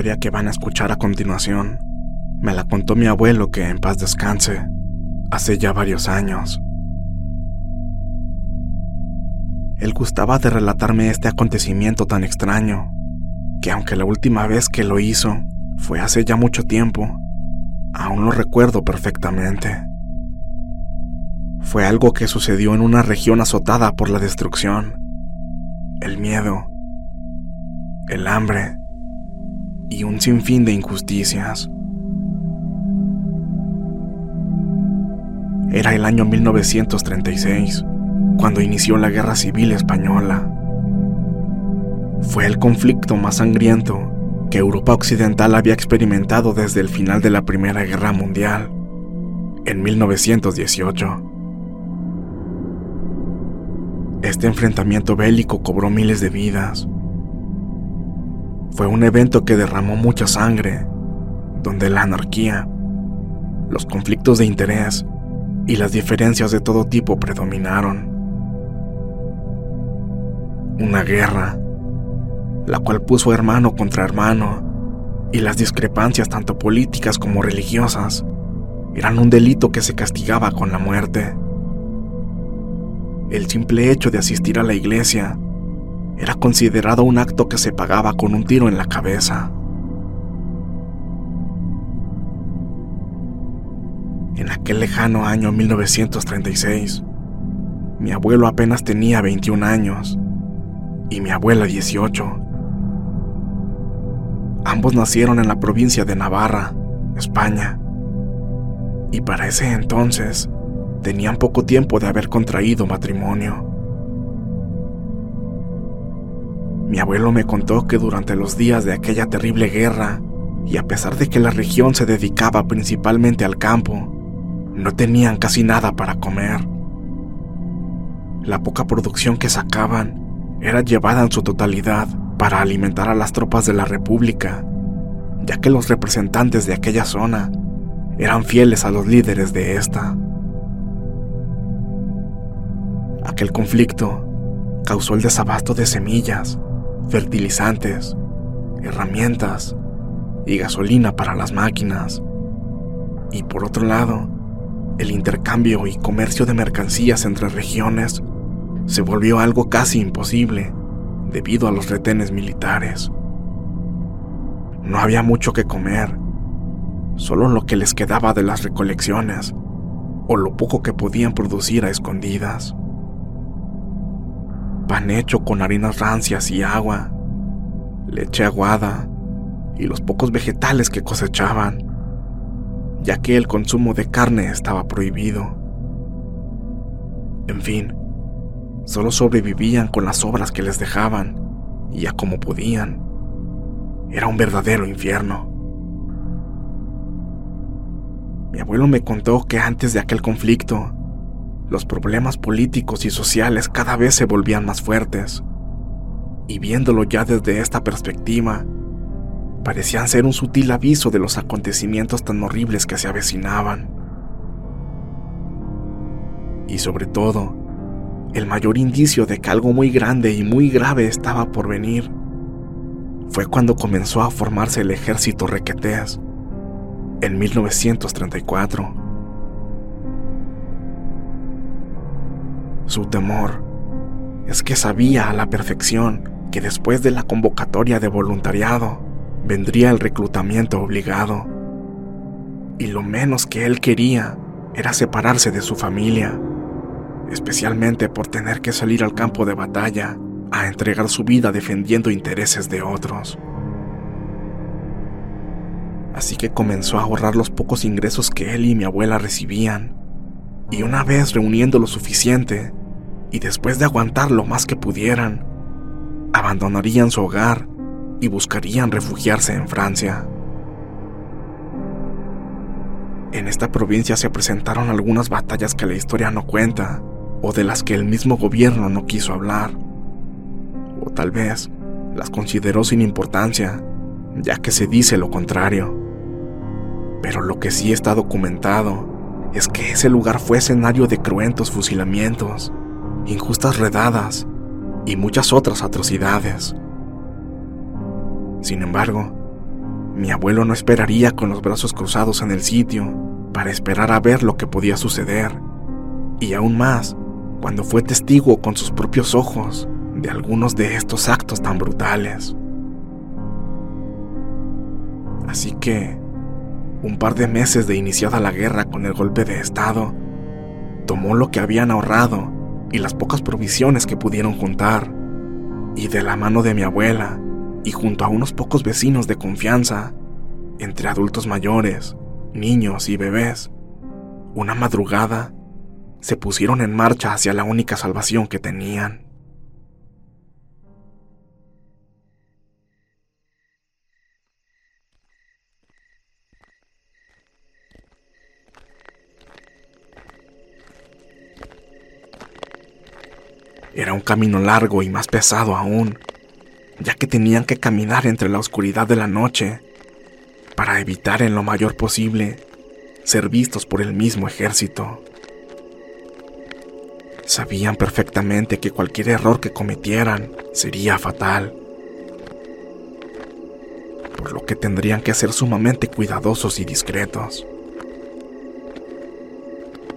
Historia que van a escuchar a continuación me la contó mi abuelo que en paz descanse hace ya varios años. Él gustaba de relatarme este acontecimiento tan extraño, que aunque la última vez que lo hizo fue hace ya mucho tiempo, aún lo recuerdo perfectamente. Fue algo que sucedió en una región azotada por la destrucción, el miedo, el hambre y un sinfín de injusticias. Era el año 1936, cuando inició la Guerra Civil Española. Fue el conflicto más sangriento que Europa Occidental había experimentado desde el final de la Primera Guerra Mundial, en 1918. Este enfrentamiento bélico cobró miles de vidas. Fue un evento que derramó mucha sangre, donde la anarquía, los conflictos de interés y las diferencias de todo tipo predominaron. Una guerra, la cual puso hermano contra hermano, y las discrepancias tanto políticas como religiosas eran un delito que se castigaba con la muerte. El simple hecho de asistir a la iglesia era considerado un acto que se pagaba con un tiro en la cabeza. En aquel lejano año 1936, mi abuelo apenas tenía 21 años y mi abuela 18. Ambos nacieron en la provincia de Navarra, España, y para ese entonces tenían poco tiempo de haber contraído matrimonio. Mi abuelo me contó que durante los días de aquella terrible guerra, y a pesar de que la región se dedicaba principalmente al campo, no tenían casi nada para comer. La poca producción que sacaban era llevada en su totalidad para alimentar a las tropas de la República, ya que los representantes de aquella zona eran fieles a los líderes de esta. Aquel conflicto causó el desabasto de semillas, fertilizantes, herramientas y gasolina para las máquinas. Y por otro lado, el intercambio y comercio de mercancías entre regiones se volvió algo casi imposible debido a los retenes militares. No había mucho que comer, solo lo que les quedaba de las recolecciones o lo poco que podían producir a escondidas. Pan hecho con harinas rancias y agua, leche aguada y los pocos vegetales que cosechaban, ya que el consumo de carne estaba prohibido. En fin, solo sobrevivían con las obras que les dejaban y a como podían. Era un verdadero infierno. Mi abuelo me contó que antes de aquel conflicto, los problemas políticos y sociales cada vez se volvían más fuertes. Y viéndolo ya desde esta perspectiva, parecían ser un sutil aviso de los acontecimientos tan horribles que se avecinaban. Y sobre todo, el mayor indicio de que algo muy grande y muy grave estaba por venir fue cuando comenzó a formarse el ejército requetés en 1934. Su temor es que sabía a la perfección que después de la convocatoria de voluntariado vendría el reclutamiento obligado. Y lo menos que él quería era separarse de su familia, especialmente por tener que salir al campo de batalla a entregar su vida defendiendo intereses de otros. Así que comenzó a ahorrar los pocos ingresos que él y mi abuela recibían, y una vez reuniendo lo suficiente, y después de aguantar lo más que pudieran, abandonarían su hogar y buscarían refugiarse en Francia. En esta provincia se presentaron algunas batallas que la historia no cuenta, o de las que el mismo gobierno no quiso hablar o tal vez las consideró sin importancia, ya que se dice lo contrario. Pero lo que sí está documentado es que ese lugar fue escenario de cruentos fusilamientos, injustas redadas y muchas otras atrocidades. Sin embargo, mi abuelo no esperaría con los brazos cruzados en el sitio para esperar a ver lo que podía suceder, y aún más cuando fue testigo con sus propios ojos de algunos de estos actos tan brutales. Así que, un par de meses de iniciada la guerra con el golpe de Estado, tomó lo que habían ahorrado y las pocas provisiones que pudieron juntar, y de la mano de mi abuela, y junto a unos pocos vecinos de confianza, entre adultos mayores, niños y bebés, una madrugada se pusieron en marcha hacia la única salvación que tenían. Era un camino largo y más pesado aún, ya que tenían que caminar entre la oscuridad de la noche para evitar en lo mayor posible ser vistos por el mismo ejército. Sabían perfectamente que cualquier error que cometieran sería fatal, por lo que tendrían que ser sumamente cuidadosos y discretos.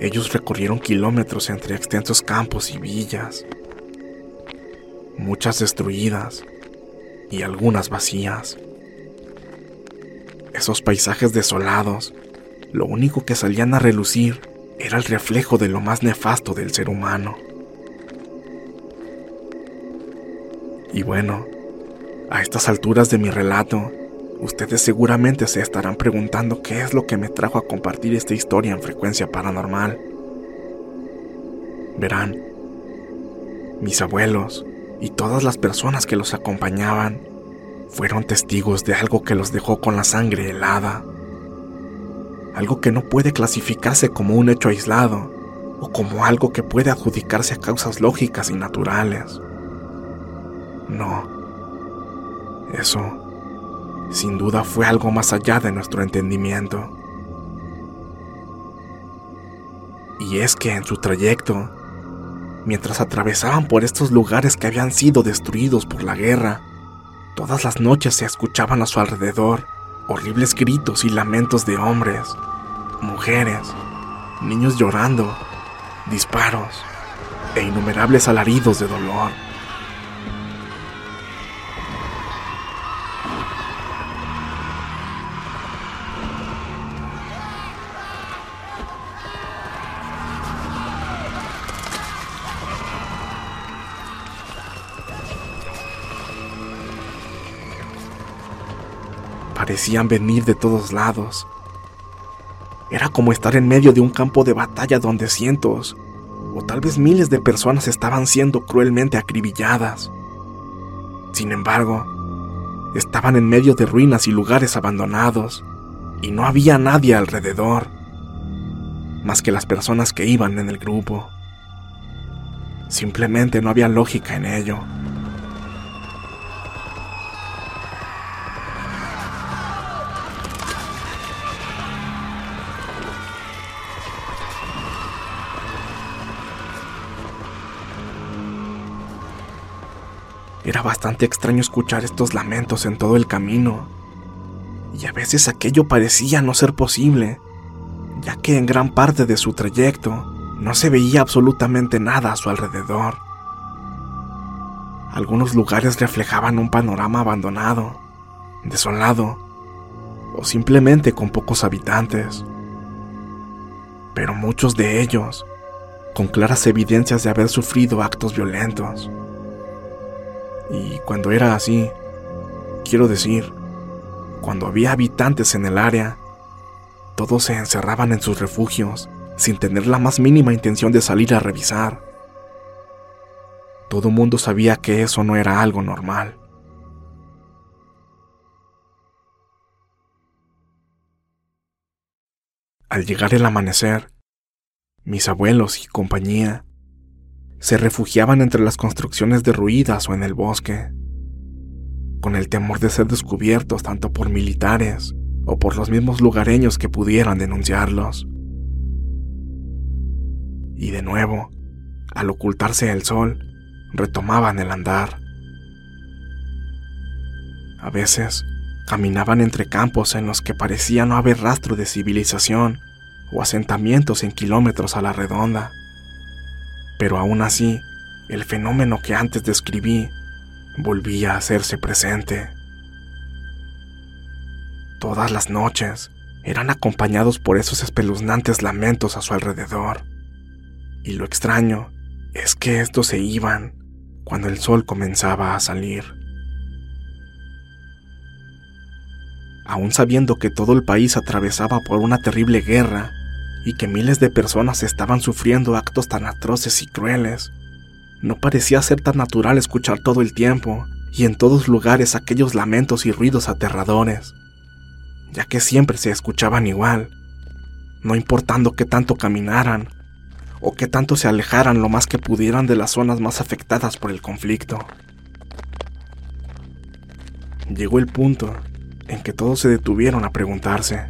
Ellos recorrieron kilómetros entre extensos campos y villas, muchas destruidas y algunas vacías. Esos paisajes desolados, lo único que salían a relucir era el reflejo de lo más nefasto del ser humano. Y bueno, a estas alturas de mi relato, ustedes seguramente se estarán preguntando qué es lo que me trajo a compartir esta historia en frecuencia paranormal. Verán, mis abuelos y todas las personas que los acompañaban fueron testigos de algo que los dejó con la sangre helada. Algo que no puede clasificarse como un hecho aislado o como algo que puede adjudicarse a causas lógicas y naturales. No. Eso sin duda fue algo más allá de nuestro entendimiento. Y es que en su trayecto, mientras atravesaban por estos lugares que habían sido destruidos por la guerra, todas las noches se escuchaban a su alrededor horribles gritos y lamentos de hombres, mujeres, niños llorando, disparos e innumerables alaridos de dolor. Parecían venir de todos lados. Era como estar en medio de un campo de batalla donde cientos o tal vez miles de personas estaban siendo cruelmente acribilladas. Sin embargo, estaban en medio de ruinas y lugares abandonados, y no había nadie alrededor, más que las personas que iban en el grupo. Simplemente no había lógica en ello. Era bastante extraño escuchar estos lamentos en todo el camino, y a veces aquello parecía no ser posible, ya que en gran parte de su trayecto no se veía absolutamente nada a su alrededor. Algunos lugares reflejaban un panorama abandonado, desolado, o simplemente con pocos habitantes. Pero muchos de ellos, con claras evidencias de haber sufrido actos violentos. Y cuando era así, quiero decir, cuando había habitantes en el área, todos se encerraban en sus refugios sin tener la más mínima intención de salir a revisar. Todo mundo sabía que eso no era algo normal. Al llegar el amanecer, mis abuelos y compañía se refugiaban entre las construcciones derruidas o en el bosque, con el temor de ser descubiertos tanto por militares o por los mismos lugareños que pudieran denunciarlos. Y de nuevo, al ocultarse el sol, retomaban el andar. A veces, caminaban entre campos en los que parecía no haber rastro de civilización o asentamientos en kilómetros a la redonda. Pero aún así, el fenómeno que antes describí volvía a hacerse presente. Todas las noches eran acompañados por esos espeluznantes lamentos a su alrededor. Y lo extraño es que estos se iban cuando el sol comenzaba a salir. Aún sabiendo que todo el país atravesaba por una terrible guerra y que miles de personas estaban sufriendo actos tan atroces y crueles. No parecía ser tan natural escuchar todo el tiempo y en todos lugares aquellos lamentos y ruidos aterradores, ya que siempre se escuchaban igual, no importando qué tanto caminaran o qué tanto se alejaran lo más que pudieran de las zonas más afectadas por el conflicto. Llegó el punto en que todos se detuvieron a preguntarse,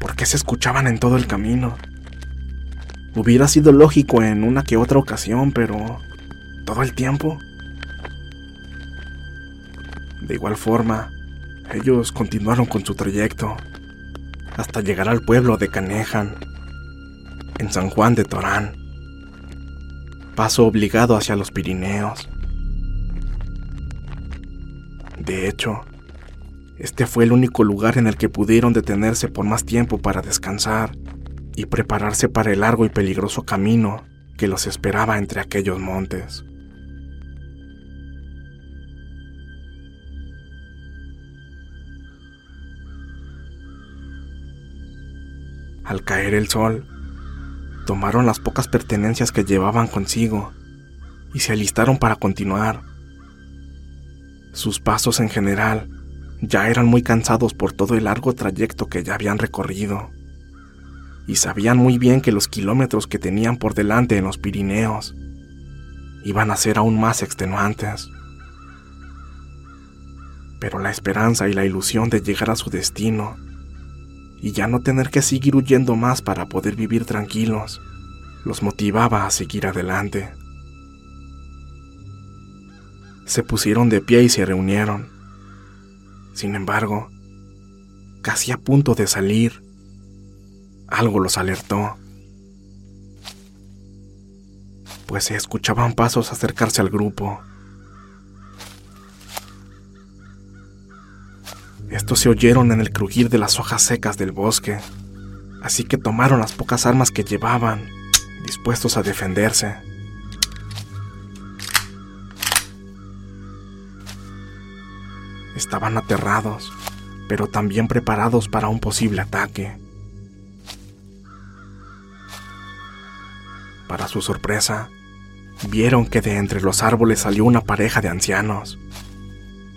¿Por qué se escuchaban en todo el camino? Hubiera sido lógico en una que otra ocasión, pero... ¿Todo el tiempo? De igual forma, ellos continuaron con su trayecto hasta llegar al pueblo de Canejan, en San Juan de Torán, paso obligado hacia los Pirineos. De hecho, este fue el único lugar en el que pudieron detenerse por más tiempo para descansar y prepararse para el largo y peligroso camino que los esperaba entre aquellos montes. Al caer el sol, tomaron las pocas pertenencias que llevaban consigo y se alistaron para continuar. Sus pasos en general ya eran muy cansados por todo el largo trayecto que ya habían recorrido, y sabían muy bien que los kilómetros que tenían por delante en los Pirineos iban a ser aún más extenuantes. Pero la esperanza y la ilusión de llegar a su destino y ya no tener que seguir huyendo más para poder vivir tranquilos los motivaba a seguir adelante. Se pusieron de pie y se reunieron sin embargo, casi a punto de salir, algo los alertó, pues se escuchaban pasos acercarse al grupo. Estos se oyeron en el crujir de las hojas secas del bosque, así que tomaron las pocas armas que llevaban, dispuestos a defenderse. Estaban aterrados, pero también preparados para un posible ataque. Para su sorpresa, vieron que de entre los árboles salió una pareja de ancianos.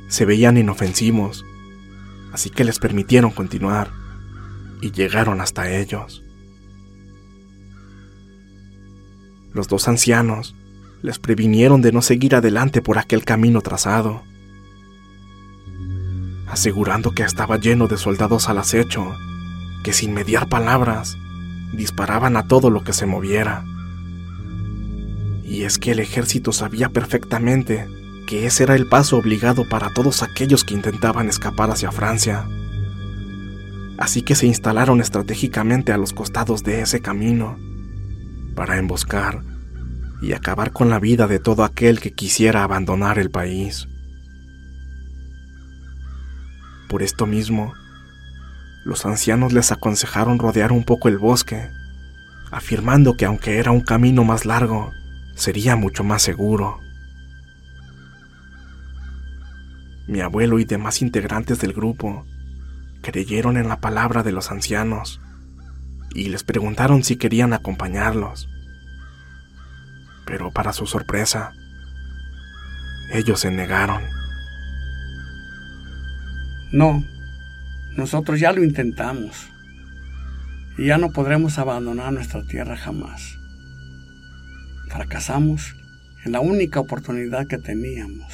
Se veían inofensivos, así que les permitieron continuar y llegaron hasta ellos. Los dos ancianos les previnieron de no seguir adelante por aquel camino trazado, asegurando que estaba lleno de soldados al acecho, que sin mediar palabras disparaban a todo lo que se moviera. Y es que el ejército sabía perfectamente que ese era el paso obligado para todos aquellos que intentaban escapar hacia Francia. Así que se instalaron estratégicamente a los costados de ese camino para emboscar y acabar con la vida de todo aquel que quisiera abandonar el país. Por esto mismo, los ancianos les aconsejaron rodear un poco el bosque, afirmando que aunque era un camino más largo, sería mucho más seguro. Mi abuelo y demás integrantes del grupo creyeron en la palabra de los ancianos y les preguntaron si querían acompañarlos. Pero para su sorpresa, ellos se negaron. No, nosotros ya lo intentamos y ya no podremos abandonar nuestra tierra jamás. Fracasamos en la única oportunidad que teníamos.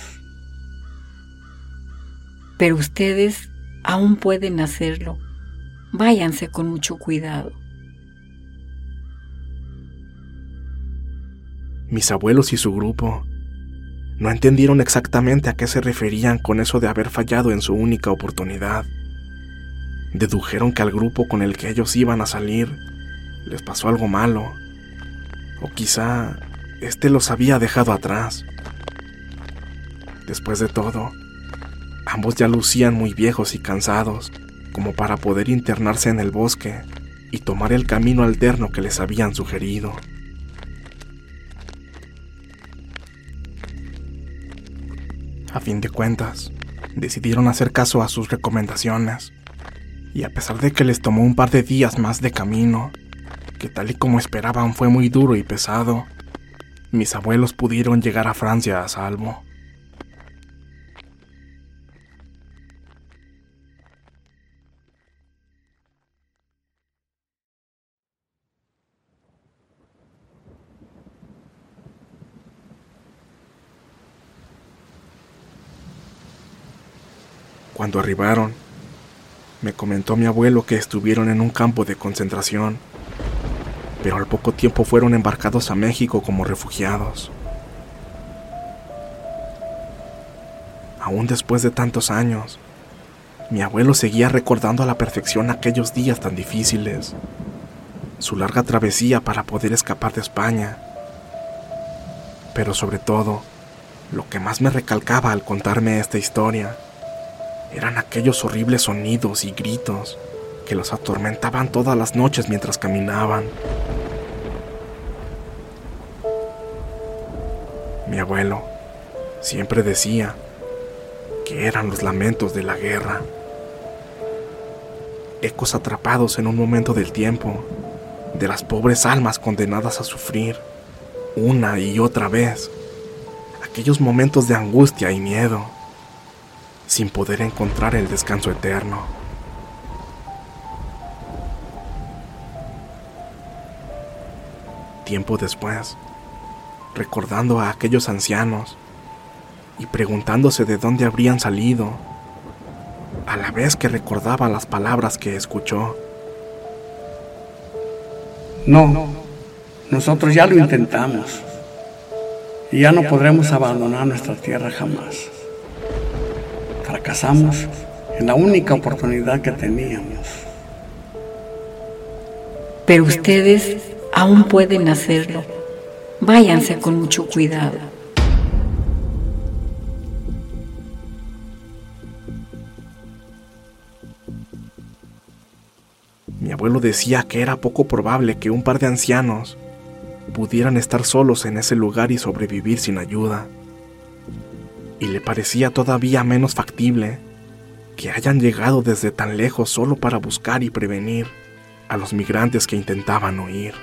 Pero ustedes aún pueden hacerlo. Váyanse con mucho cuidado. Mis abuelos y su grupo no entendieron exactamente a qué se referían con eso de haber fallado en su única oportunidad. Dedujeron que al grupo con el que ellos iban a salir les pasó algo malo, o quizá éste los había dejado atrás. Después de todo, ambos ya lucían muy viejos y cansados como para poder internarse en el bosque y tomar el camino alterno que les habían sugerido. A fin de cuentas, decidieron hacer caso a sus recomendaciones, y a pesar de que les tomó un par de días más de camino, que tal y como esperaban fue muy duro y pesado, mis abuelos pudieron llegar a Francia a salvo. Cuando arribaron, me comentó mi abuelo que estuvieron en un campo de concentración, pero al poco tiempo fueron embarcados a México como refugiados. Aún después de tantos años, mi abuelo seguía recordando a la perfección aquellos días tan difíciles, su larga travesía para poder escapar de España, pero sobre todo, lo que más me recalcaba al contarme esta historia eran aquellos horribles sonidos y gritos que los atormentaban todas las noches mientras caminaban. Mi abuelo siempre decía que eran los lamentos de la guerra, ecos atrapados en un momento del tiempo de las pobres almas condenadas a sufrir una y otra vez aquellos momentos de angustia y miedo sin poder encontrar el descanso eterno. Tiempo después, recordando a aquellos ancianos y preguntándose de dónde habrían salido, a la vez que recordaba las palabras que escuchó. No, nosotros ya lo intentamos y ya no podremos abandonar nuestra tierra jamás fracasamos en la única oportunidad que teníamos. Pero ustedes aún pueden hacerlo. Váyanse con mucho cuidado. Mi abuelo decía que era poco probable que un par de ancianos pudieran estar solos en ese lugar y sobrevivir sin ayuda y le parecía todavía menos factible que hayan llegado desde tan lejos solo para buscar y prevenir a los migrantes que intentaban huir.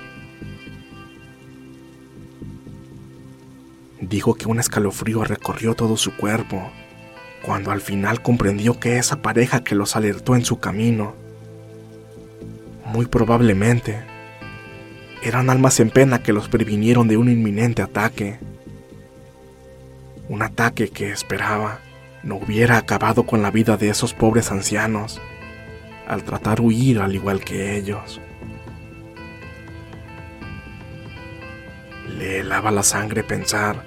Dijo que un escalofrío recorrió todo su cuerpo cuando al final comprendió que esa pareja que los alertó en su camino, muy probablemente, eran almas en pena que los previnieron de un inminente ataque. Un ataque que esperaba no hubiera acabado con la vida de esos pobres ancianos al tratar huir al igual que ellos. Le helaba la sangre pensar,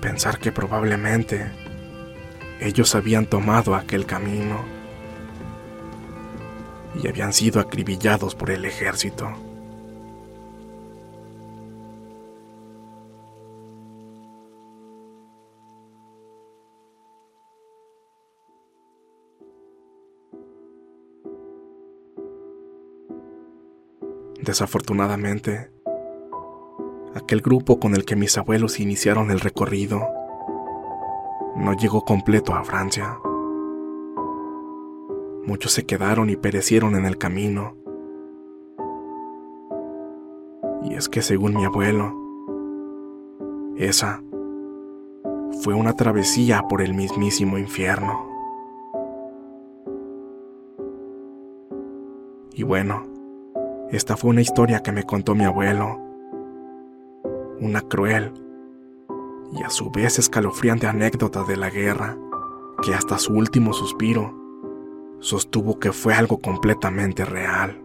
pensar que probablemente ellos habían tomado aquel camino y habían sido acribillados por el ejército. Desafortunadamente, aquel grupo con el que mis abuelos iniciaron el recorrido no llegó completo a Francia. Muchos se quedaron y perecieron en el camino. Y es que según mi abuelo, esa fue una travesía por el mismísimo infierno. Y bueno, esta fue una historia que me contó mi abuelo. Una cruel y a su vez escalofriante anécdota de la guerra, que hasta su último suspiro sostuvo que fue algo completamente real.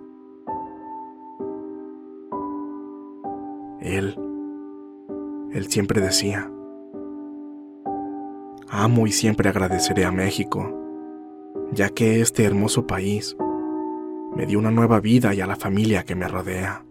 Él, él siempre decía, amo y siempre agradeceré a México, ya que este hermoso país me dio una nueva vida y a la familia que me rodea.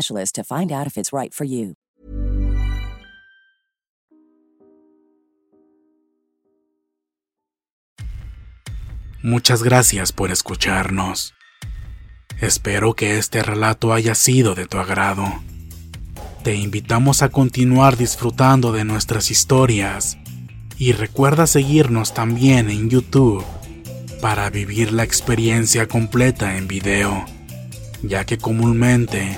specialist to find out if it's right. Muchas gracias por escucharnos. Espero que este relato haya sido de tu agrado. Te invitamos a continuar disfrutando de nuestras historias y recuerda seguirnos también en YouTube para vivir la experiencia completa en video, ya que comúnmente